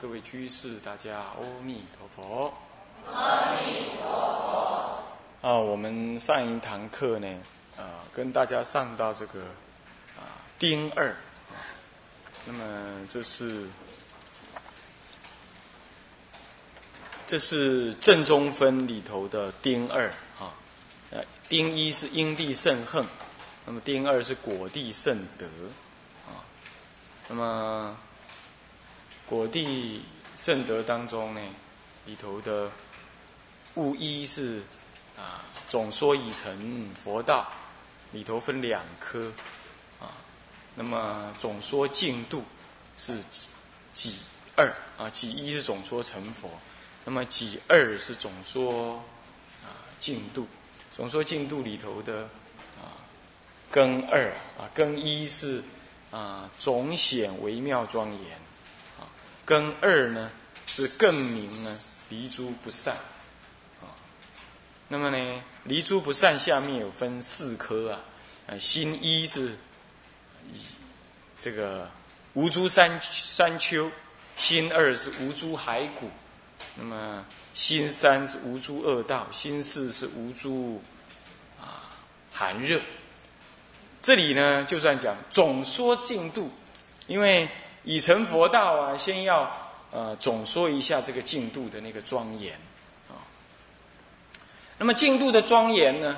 各位居士，大家阿弥陀佛。阿弥陀佛。啊，我们上一堂课呢，啊，跟大家上到这个啊丁二，那么这是这是正中分里头的丁二啊，呃，丁一是因地甚恨，那么丁二是果地甚德啊，那么。果地圣德当中呢，里头的物一是啊总说已成佛道，里头分两科啊，那么总说净度是几二啊，几一是总说成佛，那么几二是总说啊净度，总说净度里头的啊根二啊根一是啊总显微妙庄严。跟二呢是更名呢离诸不善，啊，那么呢离诸不善下面有分四科啊，啊心一是这个无诸山山丘，心二是无诸骸骨，那么心三是无诸恶道，心四是无诸啊寒热。这里呢就算讲总说进度，因为。已成佛道啊，先要呃总说一下这个净度的那个庄严啊。那么净度的庄严呢，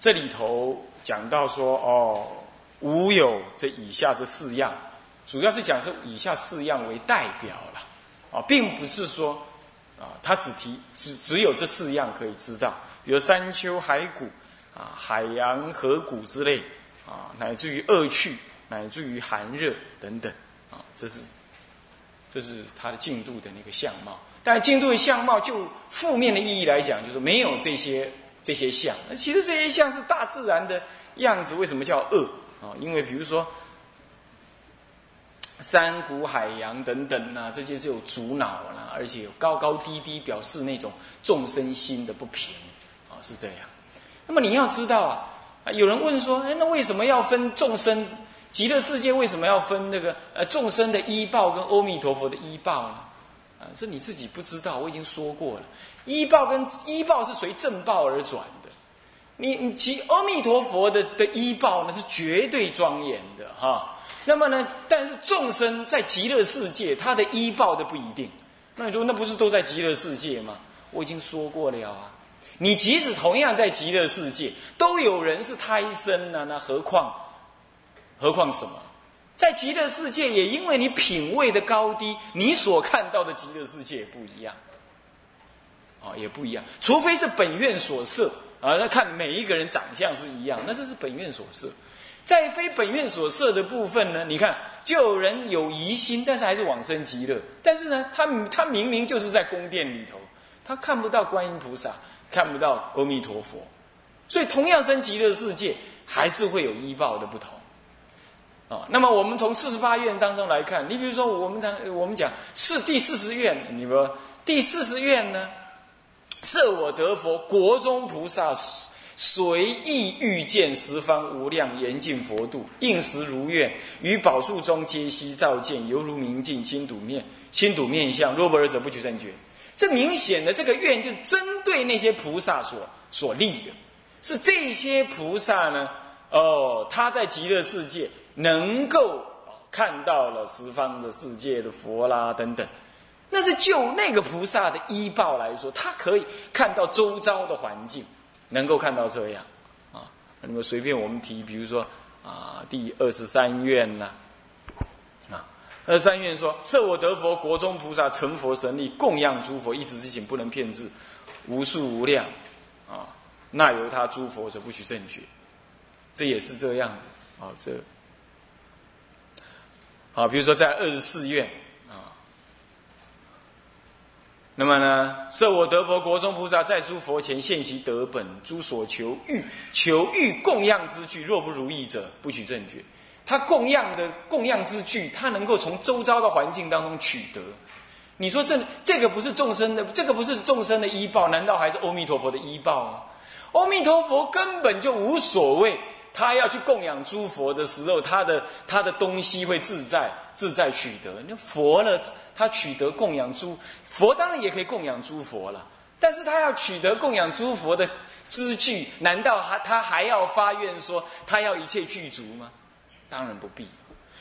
这里头讲到说哦，无有这以下这四样，主要是讲这以下四样为代表了啊，并不是说啊，他只提只只有这四样可以知道，比如山丘海谷啊、海洋河谷之类啊，乃至于恶趣。乃至于寒热等等，啊，这是，这是它的进度的那个相貌。但进度的相貌，就负面的意义来讲，就是没有这些这些相。那其实这些相是大自然的样子。为什么叫恶啊？因为比如说山谷、海洋等等啊，这些就有阻挠了，而且有高高低低，表示那种众生心的不平啊，是这样。那么你要知道啊，有人问说，哎，那为什么要分众生？极乐世界为什么要分那个呃众生的医报跟阿弥陀佛的医报呢？啊，是你自己不知道，我已经说过了。医报跟医报是随正报而转的，你你其阿弥陀佛的的医报呢是绝对庄严的哈。那么呢，但是众生在极乐世界，他的医报的不一定。那你说那不是都在极乐世界吗？我已经说过了啊。你即使同样在极乐世界，都有人是胎生呢，那何况？何况什么，在极乐世界也因为你品位的高低，你所看到的极乐世界不一样，啊，也不一样。除非是本愿所设啊，那看每一个人长相是一样，那这是本愿所设。在非本愿所设的部分呢，你看，就有人有疑心，但是还是往生极乐。但是呢，他他明明就是在宫殿里头，他看不到观音菩萨，看不到阿弥陀佛，所以同样生极乐世界，还是会有依报的不同。啊，那么我们从四十八愿当中来看，你比如说我们讲我们讲是第四十愿，你说第四十愿呢，设我得佛，国中菩萨随意欲见十方无量严净佛度，应时如愿，于宝树中皆悉照见，犹如明镜，心睹面，心睹面相，若不尔者不取正觉。这明显的这个愿就针对那些菩萨所所立的，是这些菩萨呢，哦，他在极乐世界。能够看到了十方的世界的佛啦等等，那是就那个菩萨的依报来说，他可以看到周遭的环境，能够看到这样啊。那么随便我们提，比如说啊，第二十三愿呐，啊，二十三愿说：设我得佛，国中菩萨成佛神力，供养诸佛，一时之请不能骗至，无数无量啊。那由他诸佛者不取正觉，这也是这样子啊，这。啊，比如说在二十四愿啊，那么呢，设我得佛国中菩萨在诸佛前现其德本，诸所求欲求欲供养之具，若不如意者，不取正觉。他供养的供养之具，他能够从周遭的环境当中取得。你说这这个不是众生的，这个不是众生的依报，难道还是阿弥陀佛的依报吗？阿弥陀佛根本就无所谓他要去供养诸佛的时候，他的他的东西会自在自在取得。那佛呢，他取得供养诸佛，当然也可以供养诸佛了。但是他要取得供养诸佛的资具，难道还他还要发愿说他要一切具足吗？当然不必。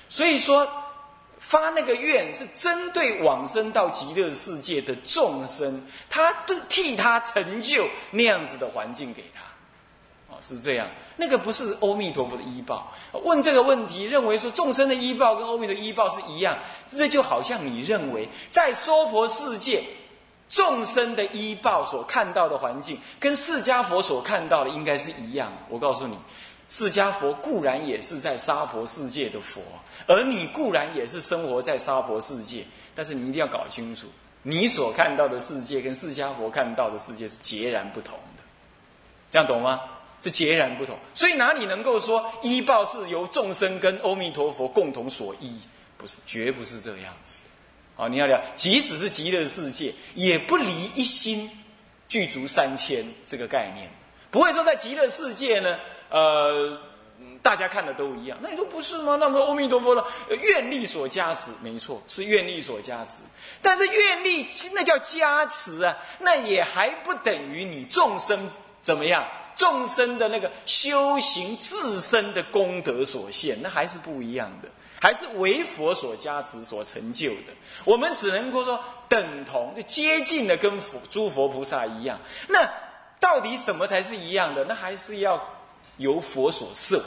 所以说。发那个愿是针对往生到极乐世界的众生，他都替他成就那样子的环境给他，是这样。那个不是阿弥陀佛的医报。问这个问题，认为说众生的医报跟阿弥陀医报是一样，这就好像你认为在娑婆世界众生的医报所看到的环境，跟释迦佛所看到的应该是一样。我告诉你。释迦佛固然也是在娑婆世界的佛，而你固然也是生活在娑婆世界，但是你一定要搞清楚，你所看到的世界跟释迦佛看到的世界是截然不同的，这样懂吗？是截然不同，所以哪里能够说依报是由众生跟阿弥陀佛共同所依？不是，绝不是这样子。好，你要了，即使是极乐世界，也不离一心具足三千这个概念。不会说在极乐世界呢，呃，大家看的都一样。那你说不是吗？那么阿弥陀佛的愿力所加持，没错，是愿力所加持。但是愿力那叫加持啊，那也还不等于你众生怎么样？众生的那个修行自身的功德所现，那还是不一样的，还是为佛所加持所成就的。我们只能够说等同，就接近的跟佛诸佛菩萨一样。那。到底什么才是一样的？那还是要由佛所设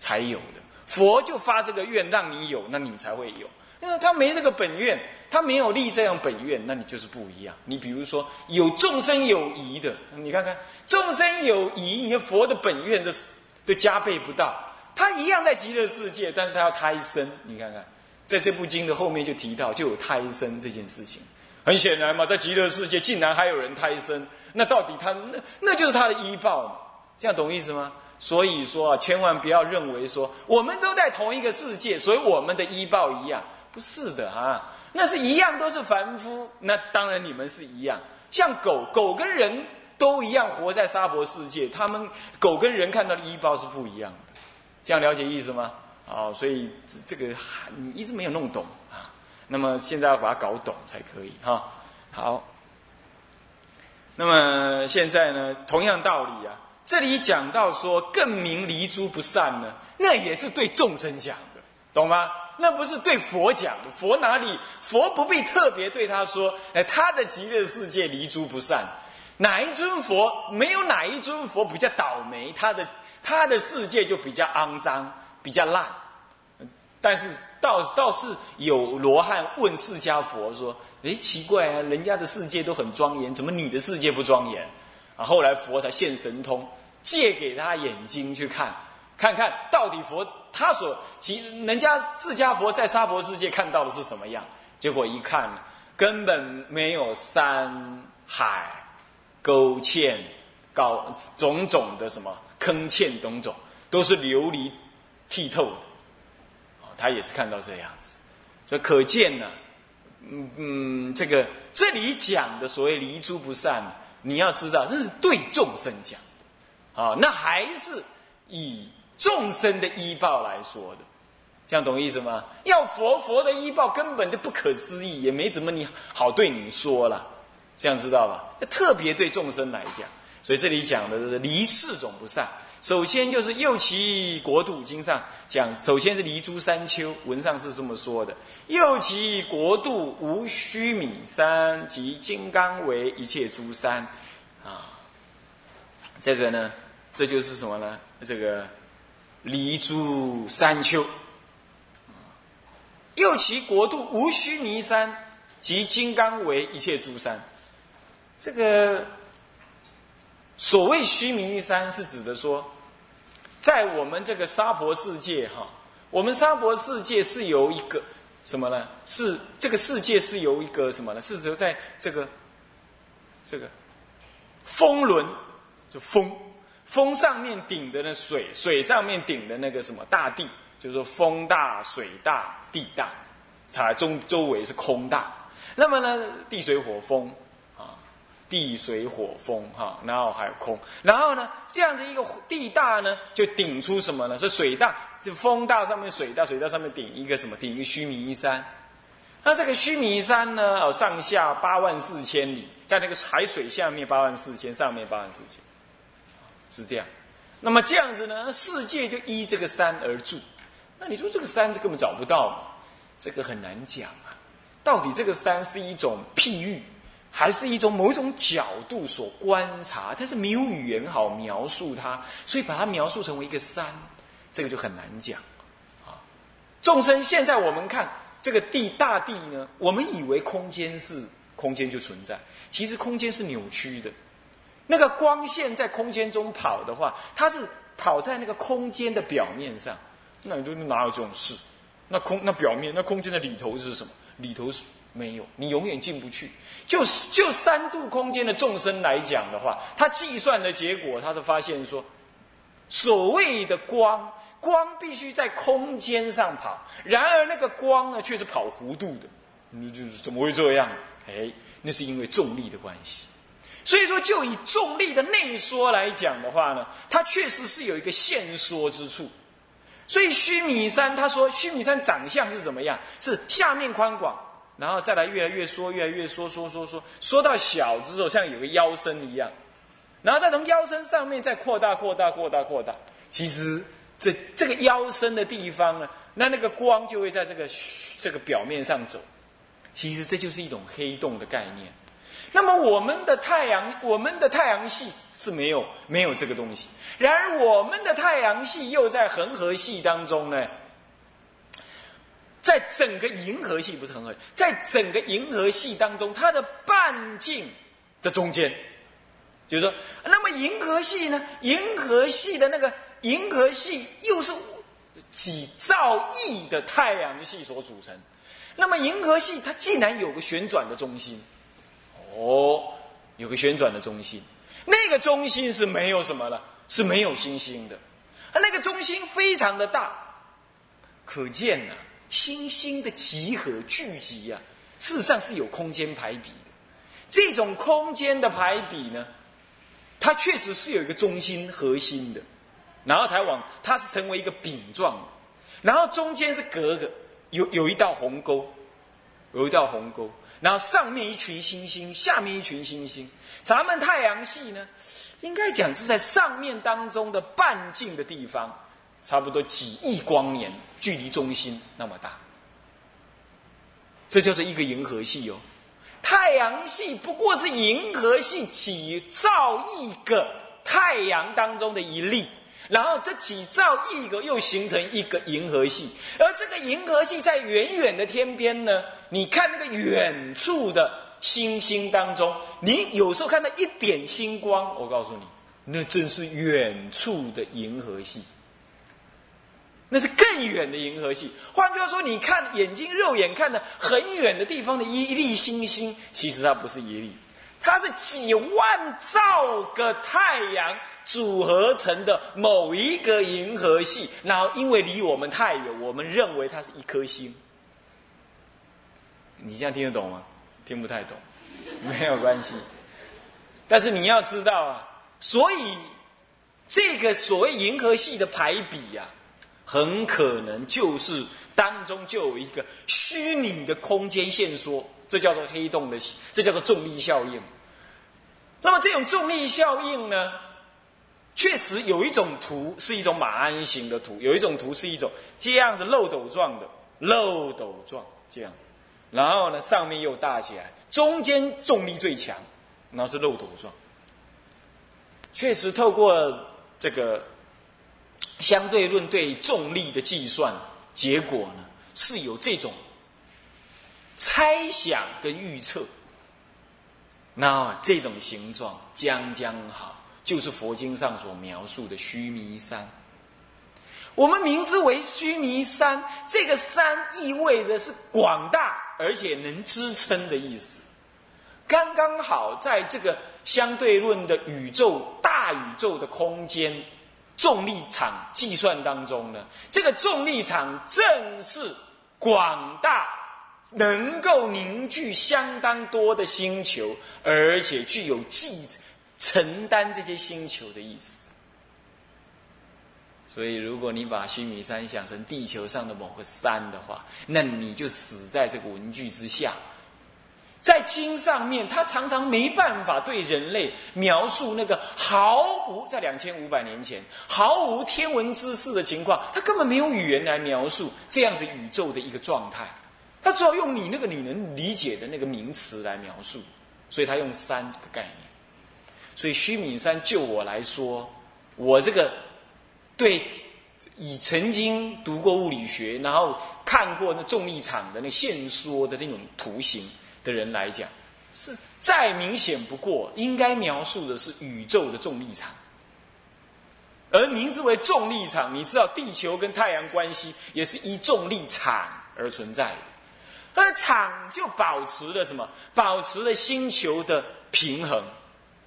才有的。佛就发这个愿让你有，那你才会有。因为他没这个本愿，他没有立这样本愿，那你就是不一样。你比如说有众生有疑的，你看看众生有疑，你看佛的本愿都都加倍不到。他一样在极乐世界，但是他要胎生。你看看，在这部经的后面就提到，就有胎生这件事情。很显然嘛，在极乐世界竟然还有人胎生，那到底他那那就是他的医报嘛？这样懂意思吗？所以说啊，千万不要认为说我们都在同一个世界，所以我们的医报一样，不是的啊，那是一样都是凡夫，那当然你们是一样。像狗狗跟人都一样活在沙婆世界，他们狗跟人看到的医报是不一样的，这样了解意思吗？啊，所以这个你一直没有弄懂啊。那么现在要把它搞懂才可以哈。好，那么现在呢，同样道理啊，这里讲到说更名离诸不善呢，那也是对众生讲的，懂吗？那不是对佛讲的。佛哪里？佛不必特别对他说，哎，他的极乐世界离诸不善，哪一尊佛没有哪一尊佛比较倒霉，他的他的世界就比较肮脏，比较烂。但是倒倒是有罗汉问释迦佛说：“哎，奇怪啊，人家的世界都很庄严，怎么你的世界不庄严？”啊，后来佛才现神通，借给他眼睛去看，看看到底佛他所其人家释迦佛在娑婆世界看到的是什么样？结果一看，根本没有山海沟堑高种种的什么坑堑，种种都是琉璃剔透的。他也是看到这样子，所以可见呢，嗯嗯，这个这里讲的所谓离诸不善，你要知道，这是对众生讲，啊，那还是以众生的医报来说的，这样懂意思吗？要佛佛的医报根本就不可思议，也没怎么你好对你说了，这样知道吧？特别对众生来讲，所以这里讲的是离四种不善。首先就是右其国度经上讲，首先是离诸山丘，文上是这么说的。右其国度无须弥山及金刚为一切诸山，啊，这个呢，这就是什么呢？这个离诸山丘，又其国度无须弥山及金刚为一切诸山，这个所谓须弥山是指的说。在我们这个娑婆世界，哈，我们娑婆世界是由一个什么呢？是这个世界是由一个什么呢？是指在这个这个风轮，就风风上面顶的那水，水上面顶的那个什么大地，就是说风大水大地大，才中周围是空大。那么呢，地水火风啊，地水火风哈，然后还有空，然后呢，这样子一个地大呢，就顶出什么呢？是水大，就风大上面水大，水大上面顶一个什么？顶一个须弥山。那这个须弥山呢，哦，上下八万四千里，在那个海水下面八万四千，上面八万四千，是这样。那么这样子呢，世界就依这个山而住。那你说这个山根本找不到，这个很难讲啊。到底这个山是一种譬喻？还是一种某一种角度所观察，但是没有语言好描述它，所以把它描述成为一个山，这个就很难讲啊。众生现在我们看这个地大地呢，我们以为空间是空间就存在，其实空间是扭曲的。那个光线在空间中跑的话，它是跑在那个空间的表面上，那你就哪有这种事？那空那表面那空间的里头是什么？里头是。没有，你永远进不去。就是就三度空间的众生来讲的话，他计算的结果，他就发现说，所谓的光，光必须在空间上跑，然而那个光呢，却是跑弧度的。你就是怎么会这样？哎，那是因为重力的关系。所以说，就以重力的内缩来讲的话呢，它确实是有一个限缩之处。所以须弥山，他说须弥山长相是怎么样？是下面宽广。然后再来越来越缩，越来越缩，缩缩缩，缩到小之后，像有个腰身一样，然后再从腰身上面再扩大、扩大、扩大、扩大。其实这这个腰身的地方呢，那那个光就会在这个这个表面上走。其实这就是一种黑洞的概念。那么我们的太阳，我们的太阳系是没有没有这个东西。然而我们的太阳系又在恒河系当中呢？在整个银河系不是恒河，在整个银河系当中，它的半径的中间，就是说，那么银河系呢？银河系的那个银河系又是几兆亿的太阳系所组成。那么银河系它竟然有个旋转的中心，哦有个旋转的中心，那个中心是没有什么了，是没有星星的，而那个中心非常的大，可见呢。星星的集合聚集啊，事实上是有空间排比的。这种空间的排比呢，它确实是有一个中心核心的，然后才往它是成为一个饼状的，然后中间是隔个有有一道鸿沟，有一道鸿沟，然后上面一群星星，下面一群星星。咱们太阳系呢，应该讲是在上面当中的半径的地方。差不多几亿光年，距离中心那么大，这叫做一个银河系哦。太阳系不过是银河系几兆亿个太阳当中的一粒，然后这几兆亿个又形成一个银河系，而这个银河系在远远的天边呢，你看那个远处的星星当中，你有时候看到一点星光，我告诉你，那正是远处的银河系。那是更远的银河系。换句话说，你看眼睛肉眼看的很远的地方的一粒星星，其实它不是一粒，它是几万兆个太阳组合成的某一个银河系。然后因为离我们太远，我们认为它是一颗星。你这样听得懂吗？听不太懂，没有关系。但是你要知道啊，所以这个所谓银河系的排比呀。很可能就是当中就有一个虚拟的空间线缩，这叫做黑洞的，这叫做重力效应。那么这种重力效应呢，确实有一种图是一种马鞍形的图，有一种图是一种这样子漏斗状的漏斗状这样子，然后呢上面又大起来，中间重力最强，然后是漏斗状。确实透过这个。相对论对重力的计算结果呢，是有这种猜想跟预测。那这种形状将将好，就是佛经上所描述的须弥山。我们名之为须弥山，这个山意味着是广大而且能支撑的意思。刚刚好在这个相对论的宇宙大宇宙的空间。重力场计算当中呢，这个重力场正是广大能够凝聚相当多的星球，而且具有继承担这些星球的意思。所以，如果你把须弥山想成地球上的某个山的话，那你就死在这个文具之下。在经上面，他常常没办法对人类描述那个毫无在两千五百年前毫无天文知识的情况，他根本没有语言来描述这样子宇宙的一个状态，他只好用你那个你能理解的那个名词来描述，所以他用山这个概念。所以须弥山，就我来说，我这个对以曾经读过物理学，然后看过那重力场的那线缩的那种图形。的人来讲，是再明显不过，应该描述的是宇宙的重力场，而名字为重力场。你知道，地球跟太阳关系也是依重力场而存在的，而场就保持了什么？保持了星球的平衡。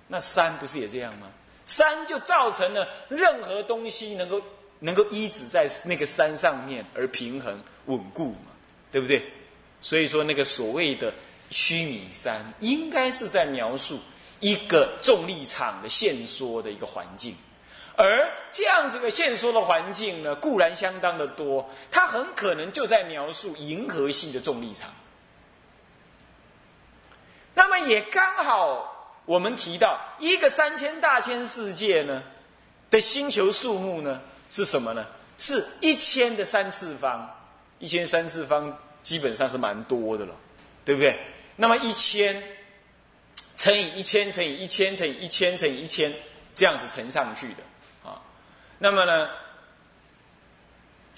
那山不是也这样吗？山就造成了任何东西能够能够依止在那个山上面而平衡稳固嘛，对不对？所以说，那个所谓的。虚拟山应该是在描述一个重力场的线缩的一个环境，而这样子的线缩的环境呢，固然相当的多，它很可能就在描述银河系的重力场。那么也刚好，我们提到一个三千大千世界呢的星球数目呢是什么呢？是一千的三次方，一千三次方基本上是蛮多的了，对不对？那么一千乘以一千乘以一千乘以一千乘以一千，这样子乘上去的。那么呢，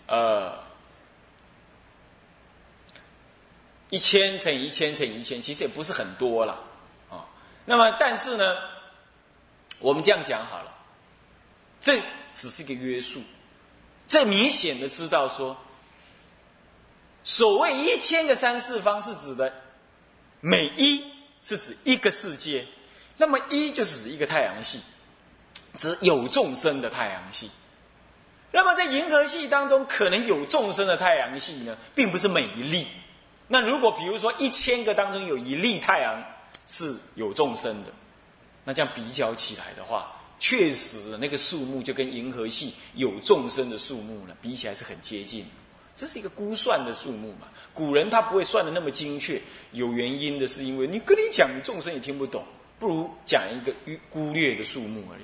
呃，一千乘以一千乘以一千，其实也不是很多了啊。那么但是呢，我们这样讲好了，这只是一个约束，这明显的知道说，所谓一千个三次方是指的。每一是指一个世界，那么一就是指一个太阳系，指有众生的太阳系。那么在银河系当中，可能有众生的太阳系呢，并不是每一粒。那如果比如说一千个当中有一粒太阳是有众生的，那这样比较起来的话，确实那个数目就跟银河系有众生的数目呢，比起来是很接近。这是一个估算的数目嘛？古人他不会算的那么精确，有原因的是因为你跟你讲，众生也听不懂，不如讲一个估略的数目而已。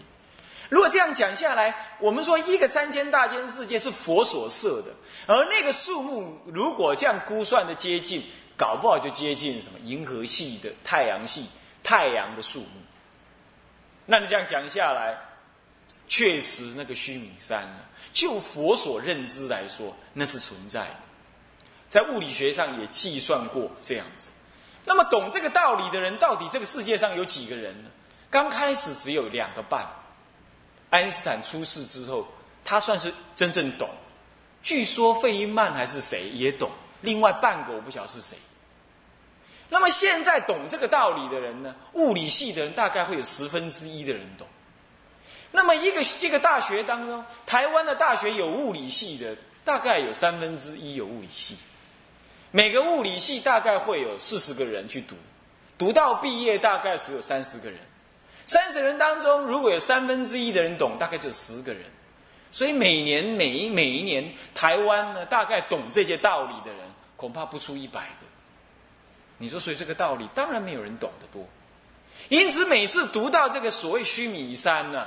如果这样讲下来，我们说一个三千大千世界是佛所设的，而那个数目如果这样估算的接近，搞不好就接近什么银河系的太阳系太阳的数目。那你这样讲下来，确实那个须弥山呢？就佛所认知来说，那是存在的，在物理学上也计算过这样子。那么懂这个道理的人，到底这个世界上有几个人呢？刚开始只有两个半。爱因斯坦出世之后，他算是真正懂。据说费因曼还是谁也懂，另外半个我不晓得是谁。那么现在懂这个道理的人呢？物理系的人大概会有十分之一的人懂。那么一个一个大学当中，台湾的大学有物理系的，大概有三分之一有物理系。每个物理系大概会有四十个人去读，读到毕业大概只有三十个人。三十人当中，如果有三分之一的人懂，大概就十个人。所以每年每一每一年，台湾呢，大概懂这些道理的人，恐怕不出一百个。你说，所以这个道理当然没有人懂得多。因此，每次读到这个所谓须弥山呢。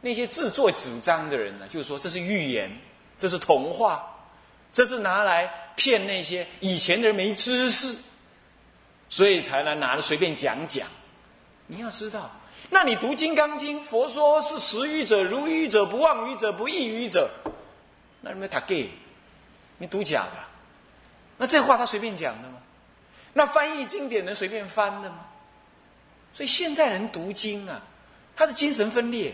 那些自作主张的人呢，就说这是预言，这是童话，这是拿来骗那些以前的人没知识，所以才来拿着随便讲讲。你要知道，那你读《金刚经》，佛说是识愚者、如愚者、不忘愚者、不异愚者，那你没他 gay，你读假的。那这话他随便讲的吗？那翻译经典能随便翻的吗？所以现在人读经啊，他是精神分裂。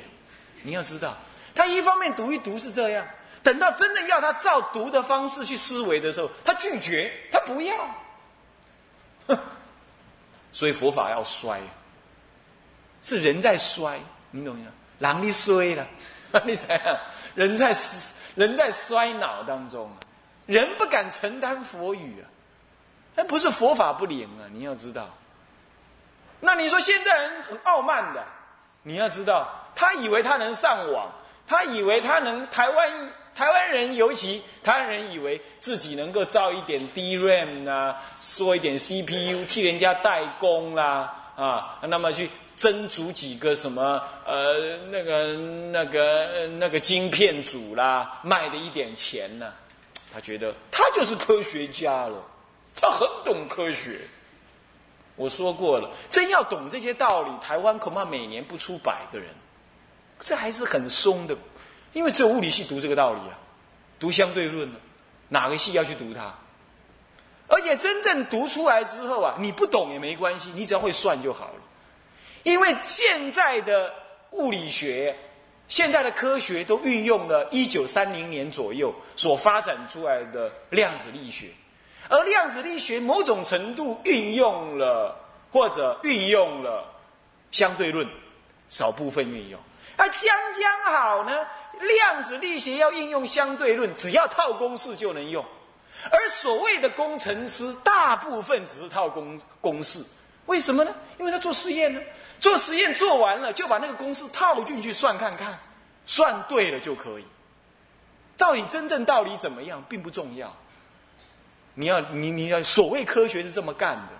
你要知道，他一方面读一读是这样，等到真的要他照读的方式去思维的时候，他拒绝，他不要。哼，所以佛法要衰，是人在衰，你懂吗？狼的衰了，你怎样？人在人在衰老当中，人不敢承担佛语啊。那不是佛法不灵啊！你要知道。那你说现在人很傲慢的，你要知道，他以为他能上网，他以为他能台湾台湾人，尤其台湾人以为自己能够造一点 DRAM 啊，说一点 CPU 替人家代工啦啊，那么去蒸煮几个什么呃那个那个那个晶片组啦，卖的一点钱呢，他觉得他就是科学家了，他很懂科学。我说过了，真要懂这些道理，台湾恐怕每年不出百个人，这还是很松的，因为只有物理系读这个道理啊，读相对论呢，哪个系要去读它？而且真正读出来之后啊，你不懂也没关系，你只要会算就好了。因为现在的物理学、现在的科学都运用了一九三零年左右所发展出来的量子力学。而量子力学某种程度运用了或者运用了相对论，少部分运用。那将将好呢，量子力学要应用相对论，只要套公式就能用。而所谓的工程师，大部分只是套公公式。为什么呢？因为他做实验呢，做实验做完了就把那个公式套进去算看看，算对了就可以。到底真正道理怎么样，并不重要。你要你你要所谓科学是这么干的，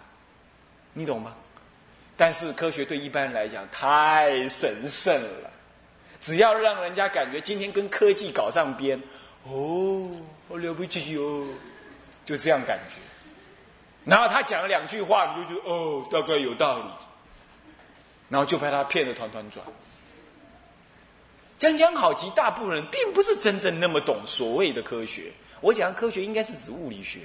你懂吗？但是科学对一般人来讲太神圣了，只要让人家感觉今天跟科技搞上边，哦，我了不起哦，就这样感觉。然后他讲了两句话，你就觉得哦，大概有道理，然后就被他骗得团团转。讲讲好，极大部分人并不是真正那么懂所谓的科学。我讲科学应该是指物理学。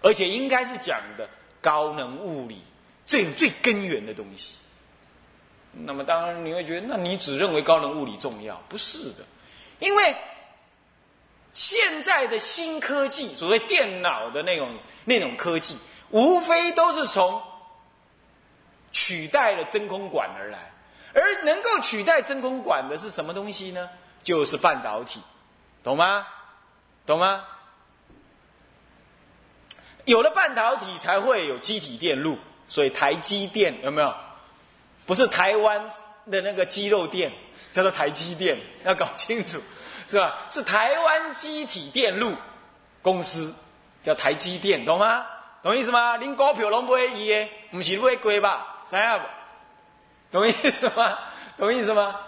而且应该是讲的高能物理最最根源的东西。那么当然你会觉得，那你只认为高能物理重要？不是的，因为现在的新科技，所谓电脑的那种那种科技，无非都是从取代了真空管而来。而能够取代真空管的是什么东西呢？就是半导体，懂吗？懂吗？有了半导体，才会有机体电路。所以台积电有没有？不是台湾的那个鸡肉店，叫做台积电，要搞清楚，是吧？是台湾机体电路公司，叫台积电，懂吗？懂意思吗？您股票拢不会移的，不是不会贵吧？怎样？懂意思吗？懂意思吗？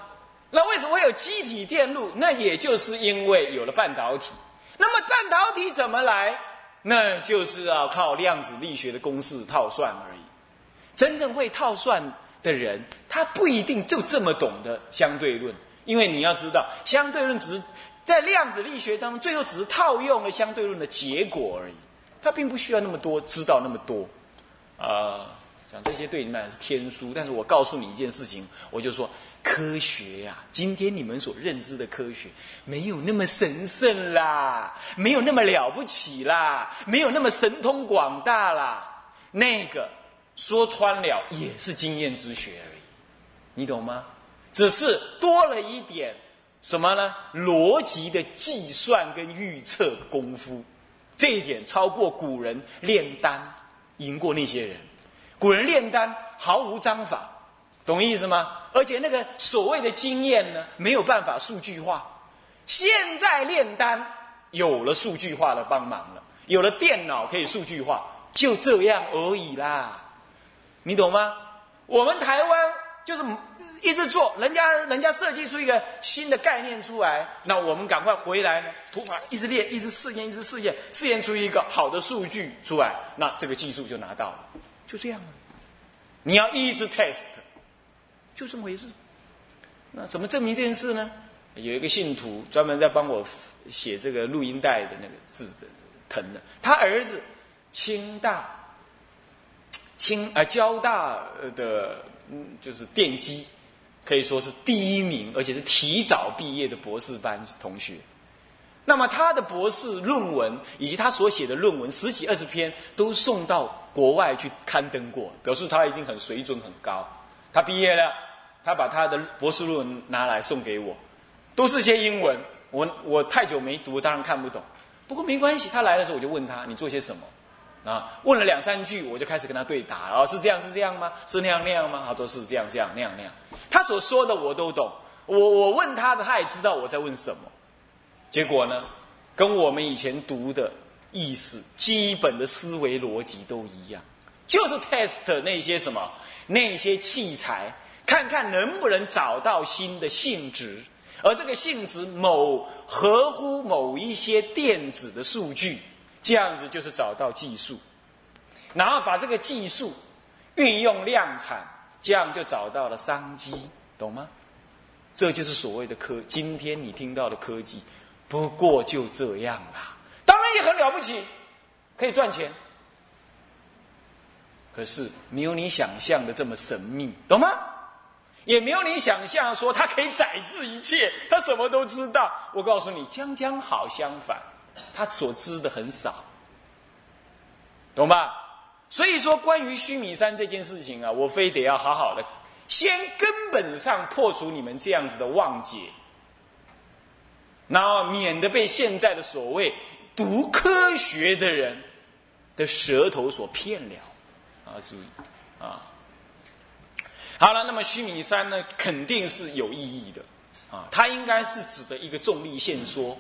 那为什么会有机体电路？那也就是因为有了半导体。那么半导体怎么来？那就是要靠量子力学的公式套算而已。真正会套算的人，他不一定就这么懂得相对论，因为你要知道，相对论只是在量子力学当中，最后只是套用了相对论的结果而已，他并不需要那么多知道那么多，啊。讲这些对你们是天书，但是我告诉你一件事情，我就说科学呀，今天你们所认知的科学没有那么神圣啦，没有那么了不起啦，没有那么神通广大啦。那个说穿了也是经验之学而已，你懂吗？只是多了一点什么呢？逻辑的计算跟预测功夫，这一点超过古人炼丹，赢过那些人。古人炼丹毫无章法，懂意思吗？而且那个所谓的经验呢，没有办法数据化。现在炼丹有了数据化的帮忙了，有了电脑可以数据化，就这样而已啦。你懂吗？我们台湾就是一直做，人家人家设计出一个新的概念出来，那我们赶快回来呢，图法一直练，一直试验，一直试验，试验出一个好的数据出来，那这个技术就拿到了。就这样了，你要一直 test，就这么回事。那怎么证明这件事呢？有一个信徒专门在帮我写这个录音带的那个字的疼的，他儿子清大清啊交大的嗯就是电机，可以说是第一名，而且是提早毕业的博士班同学。那么他的博士论文以及他所写的论文十几二十篇都送到。国外去刊登过，表示他一定很水准很高。他毕业了，他把他的博士论文拿来送给我，都是些英文。我我太久没读，当然看不懂。不过没关系，他来的时候我就问他：“你做些什么？”啊，问了两三句，我就开始跟他对答，哦，是这样是这样吗？是那样那样吗？他说是这样这样那样那样。他所说的我都懂，我我问他的，他也知道我在问什么。结果呢，跟我们以前读的意思、基本的思维逻辑都一样，就是 test 那些什么那些器材，看看能不能找到新的性质，而这个性质某合乎某一些电子的数据。这样子就是找到技术，然后把这个技术运用量产，这样就找到了商机，懂吗？这就是所谓的科。今天你听到的科技，不过就这样啦。当然也很了不起，可以赚钱，可是没有你想象的这么神秘，懂吗？也没有你想象说他可以宰制一切，他什么都知道。我告诉你，将将好相反。他所知的很少，懂吧？所以说，关于须弥山这件事情啊，我非得要好好的，先根本上破除你们这样子的妄解，然后免得被现在的所谓读科学的人的舌头所骗了。啊，注意啊！好了，那么须弥山呢，肯定是有意义的啊，它应该是指的一个重力线说。